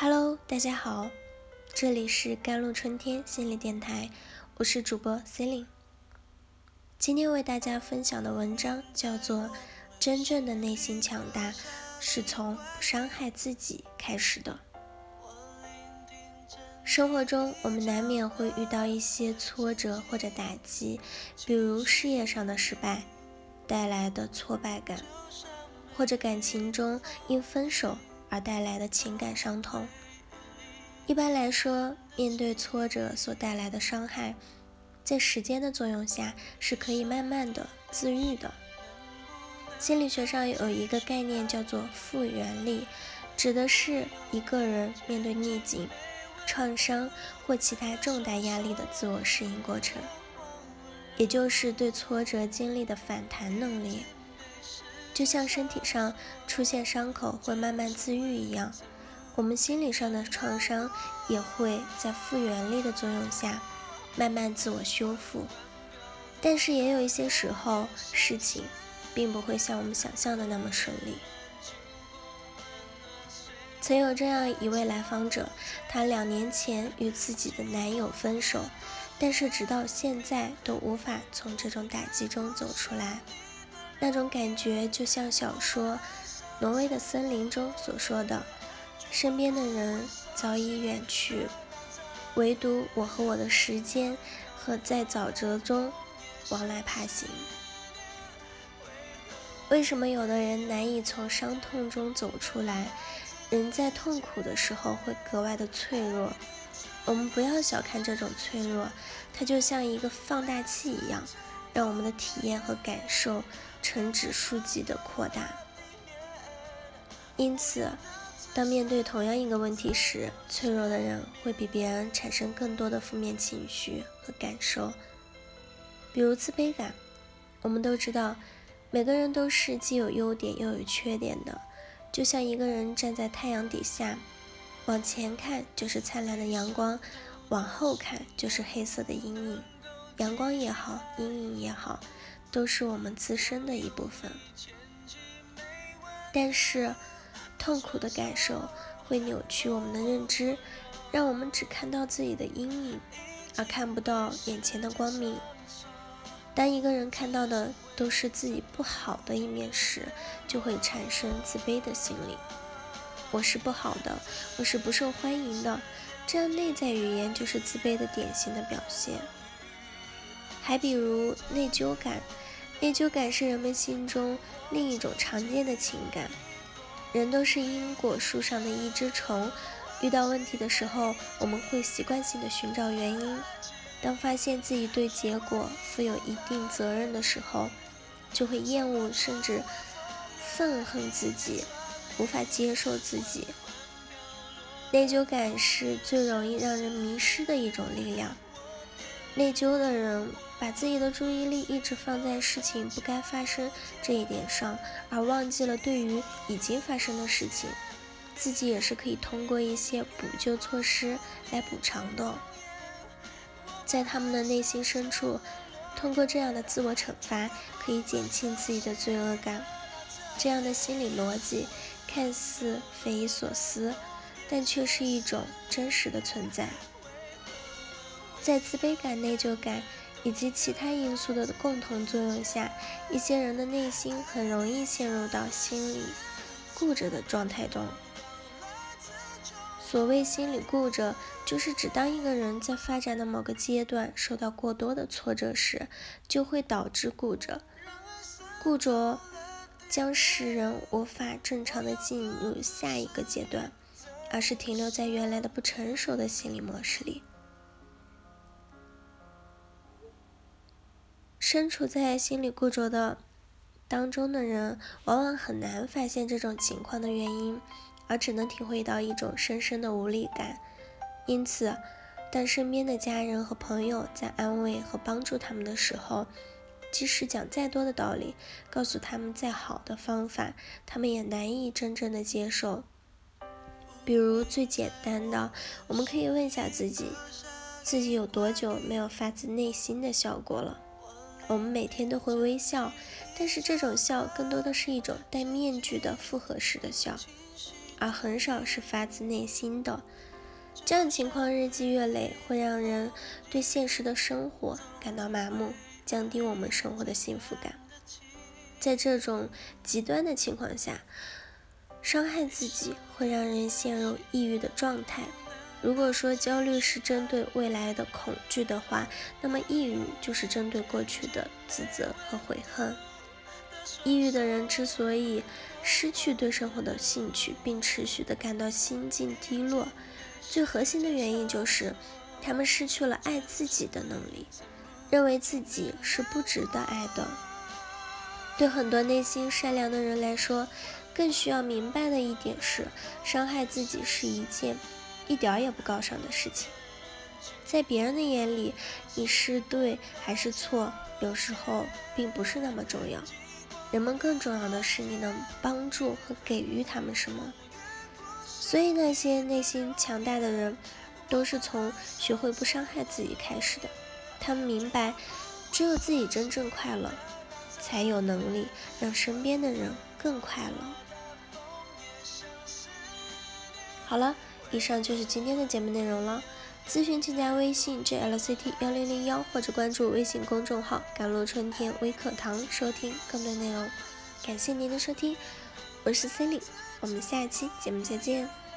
Hello，大家好，这里是甘露春天心理电台，我是主播 Celine。今天为大家分享的文章叫做《真正的内心强大是从不伤害自己开始的》。生活中，我们难免会遇到一些挫折或者打击，比如事业上的失败带来的挫败感，或者感情中因分手。而带来的情感伤痛。一般来说，面对挫折所带来的伤害，在时间的作用下是可以慢慢的自愈的。心理学上有一个概念叫做复原力，指的是一个人面对逆境、创伤或其他重大压力的自我适应过程，也就是对挫折经历的反弹能力。就像身体上出现伤口会慢慢自愈一样，我们心理上的创伤也会在复原力的作用下慢慢自我修复。但是也有一些时候，事情并不会像我们想象的那么顺利。曾有这样一位来访者，她两年前与自己的男友分手，但是直到现在都无法从这种打击中走出来。那种感觉就像小说《挪威的森林》中所说的，身边的人早已远去，唯独我和我的时间和在沼泽中往来爬行。为什么有的人难以从伤痛中走出来？人在痛苦的时候会格外的脆弱。我们不要小看这种脆弱，它就像一个放大器一样，让我们的体验和感受。呈指数级的扩大，因此，当面对同样一个问题时，脆弱的人会比别人产生更多的负面情绪和感受，比如自卑感。我们都知道，每个人都是既有优点又有缺点的，就像一个人站在太阳底下，往前看就是灿烂的阳光，往后看就是黑色的阴影。阳光也好，阴影也好。都是我们自身的一部分，但是痛苦的感受会扭曲我们的认知，让我们只看到自己的阴影，而看不到眼前的光明。当一个人看到的都是自己不好的一面时，就会产生自卑的心理。我是不好的，我是不受欢迎的，这样内在语言就是自卑的典型的表现。还比如内疚感，内疚感是人们心中另一种常见的情感。人都是因果树上的一只虫，遇到问题的时候，我们会习惯性的寻找原因。当发现自己对结果负有一定责任的时候，就会厌恶甚至愤恨自己，无法接受自己。内疚感是最容易让人迷失的一种力量。内疚的人。把自己的注意力一直放在事情不该发生这一点上，而忘记了对于已经发生的事情，自己也是可以通过一些补救措施来补偿的。在他们的内心深处，通过这样的自我惩罚，可以减轻自己的罪恶感。这样的心理逻辑看似匪夷所思，但却是一种真实的存在。在自卑感、内疚感。以及其他因素的共同作用下，一些人的内心很容易陷入到心理固着的状态中。所谓心理固着，就是指当一个人在发展的某个阶段受到过多的挫折时，就会导致固着。固着将使人无法正常的进入下一个阶段，而是停留在原来的不成熟的心理模式里。身处在心理固着的当中的人，往往很难发现这种情况的原因，而只能体会到一种深深的无力感。因此，当身边的家人和朋友在安慰和帮助他们的时候，即使讲再多的道理，告诉他们再好的方法，他们也难以真正的接受。比如最简单的，我们可以问一下自己：自己有多久没有发自内心的笑过了？我们每天都会微笑，但是这种笑更多的是一种戴面具的复合式的笑。而很少是发自内心的。这样情况日积月累，会让人对现实的生活感到麻木，降低我们生活的幸福感。在这种极端的情况下，伤害自己会让人陷入抑郁的状态。如果说焦虑是针对未来的恐惧的话，那么抑郁就是针对过去的自责和悔恨。抑郁的人之所以失去对生活的兴趣，并持续的感到心境低落，最核心的原因就是他们失去了爱自己的能力，认为自己是不值得爱的。对很多内心善良的人来说，更需要明白的一点是，伤害自己是一件一点也不高尚的事情。在别人的眼里，你是对还是错，有时候并不是那么重要。人们更重要的是你能帮助和给予他们什么。所以，那些内心强大的人，都是从学会不伤害自己开始的。他们明白，只有自己真正快乐。才有能力让身边的人更快乐。好了，以上就是今天的节目内容了。咨询请加微信 jlct 幺零零幺或者关注微信公众号“甘露春天微课堂”收听更多内容。感谢您的收听，我是 c e l i n e 我们下期节目再见。